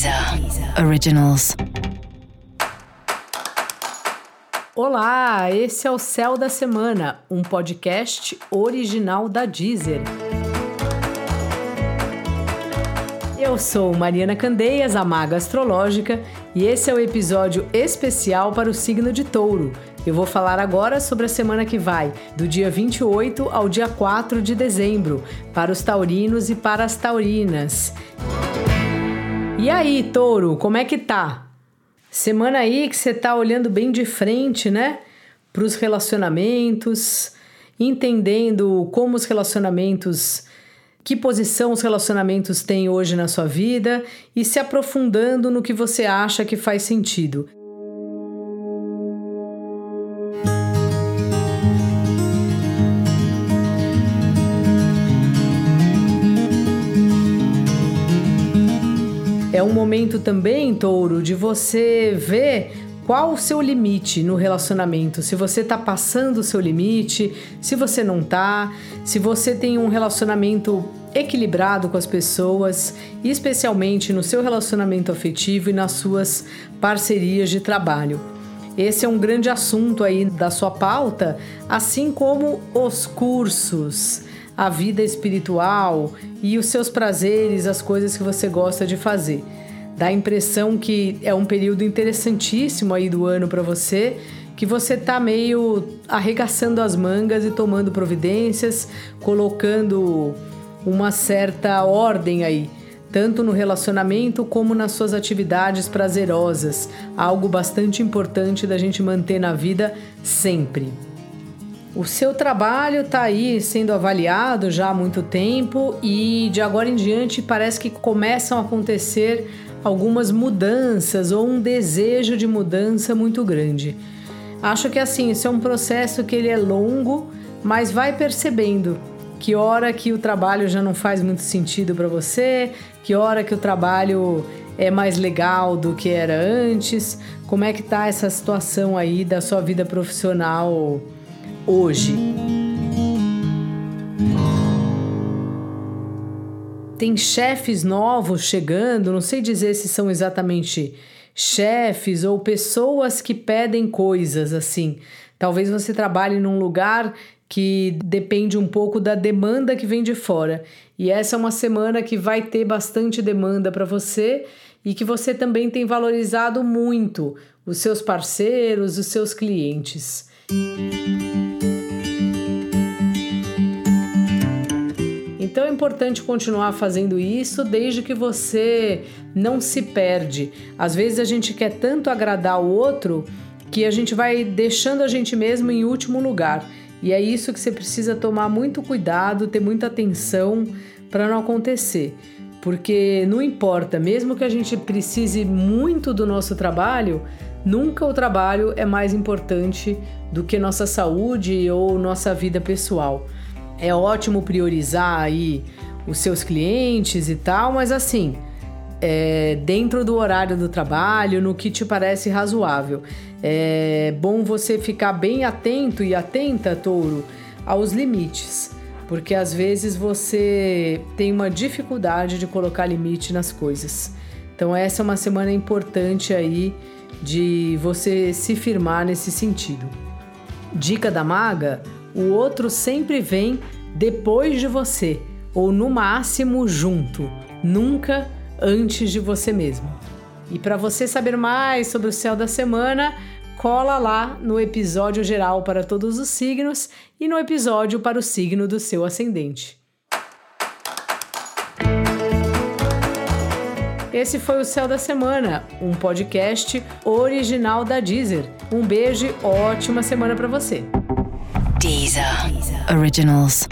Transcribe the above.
Deezer Originals. Olá, esse é o Céu da Semana, um podcast original da Deezer. Eu sou Mariana Candeias, a maga astrológica, e esse é o episódio especial para o signo de Touro. Eu vou falar agora sobre a semana que vai, do dia 28 ao dia 4 de dezembro, para os taurinos e para as taurinas. E aí, touro, como é que tá? Semana aí que você tá olhando bem de frente, né? Para os relacionamentos, entendendo como os relacionamentos, que posição os relacionamentos têm hoje na sua vida e se aprofundando no que você acha que faz sentido. É um momento também, touro, de você ver qual o seu limite no relacionamento. Se você tá passando o seu limite, se você não tá, se você tem um relacionamento equilibrado com as pessoas, especialmente no seu relacionamento afetivo e nas suas parcerias de trabalho. Esse é um grande assunto aí da sua pauta, assim como os cursos a vida espiritual e os seus prazeres, as coisas que você gosta de fazer. Dá a impressão que é um período interessantíssimo aí do ano para você, que você tá meio arregaçando as mangas e tomando providências, colocando uma certa ordem aí, tanto no relacionamento como nas suas atividades prazerosas, algo bastante importante da gente manter na vida sempre. O seu trabalho está aí sendo avaliado já há muito tempo e de agora em diante parece que começam a acontecer algumas mudanças ou um desejo de mudança muito grande. Acho que assim, isso é um processo que ele é longo, mas vai percebendo que hora que o trabalho já não faz muito sentido para você, que hora que o trabalho é mais legal do que era antes, como é que tá essa situação aí da sua vida profissional hoje. Tem chefes novos chegando, não sei dizer se são exatamente chefes ou pessoas que pedem coisas assim. Talvez você trabalhe num lugar que depende um pouco da demanda que vem de fora. E essa é uma semana que vai ter bastante demanda para você e que você também tem valorizado muito os seus parceiros, os seus clientes. Então é importante continuar fazendo isso desde que você não se perde. Às vezes a gente quer tanto agradar o outro que a gente vai deixando a gente mesmo em último lugar. E é isso que você precisa tomar muito cuidado, ter muita atenção para não acontecer. Porque não importa, mesmo que a gente precise muito do nosso trabalho, nunca o trabalho é mais importante do que nossa saúde ou nossa vida pessoal. É ótimo priorizar aí os seus clientes e tal, mas assim, é, dentro do horário do trabalho, no que te parece razoável. É bom você ficar bem atento e atenta, touro, aos limites, porque às vezes você tem uma dificuldade de colocar limite nas coisas. Então, essa é uma semana importante aí de você se firmar nesse sentido. Dica da maga: o outro sempre vem depois de você, ou no máximo junto, nunca antes de você mesmo. E para você saber mais sobre o céu da semana, cola lá no episódio geral para todos os signos e no episódio para o signo do seu ascendente. Esse foi o Céu da Semana, um podcast original da Deezer. Um beijo ótima semana para você. Deezer. Originals.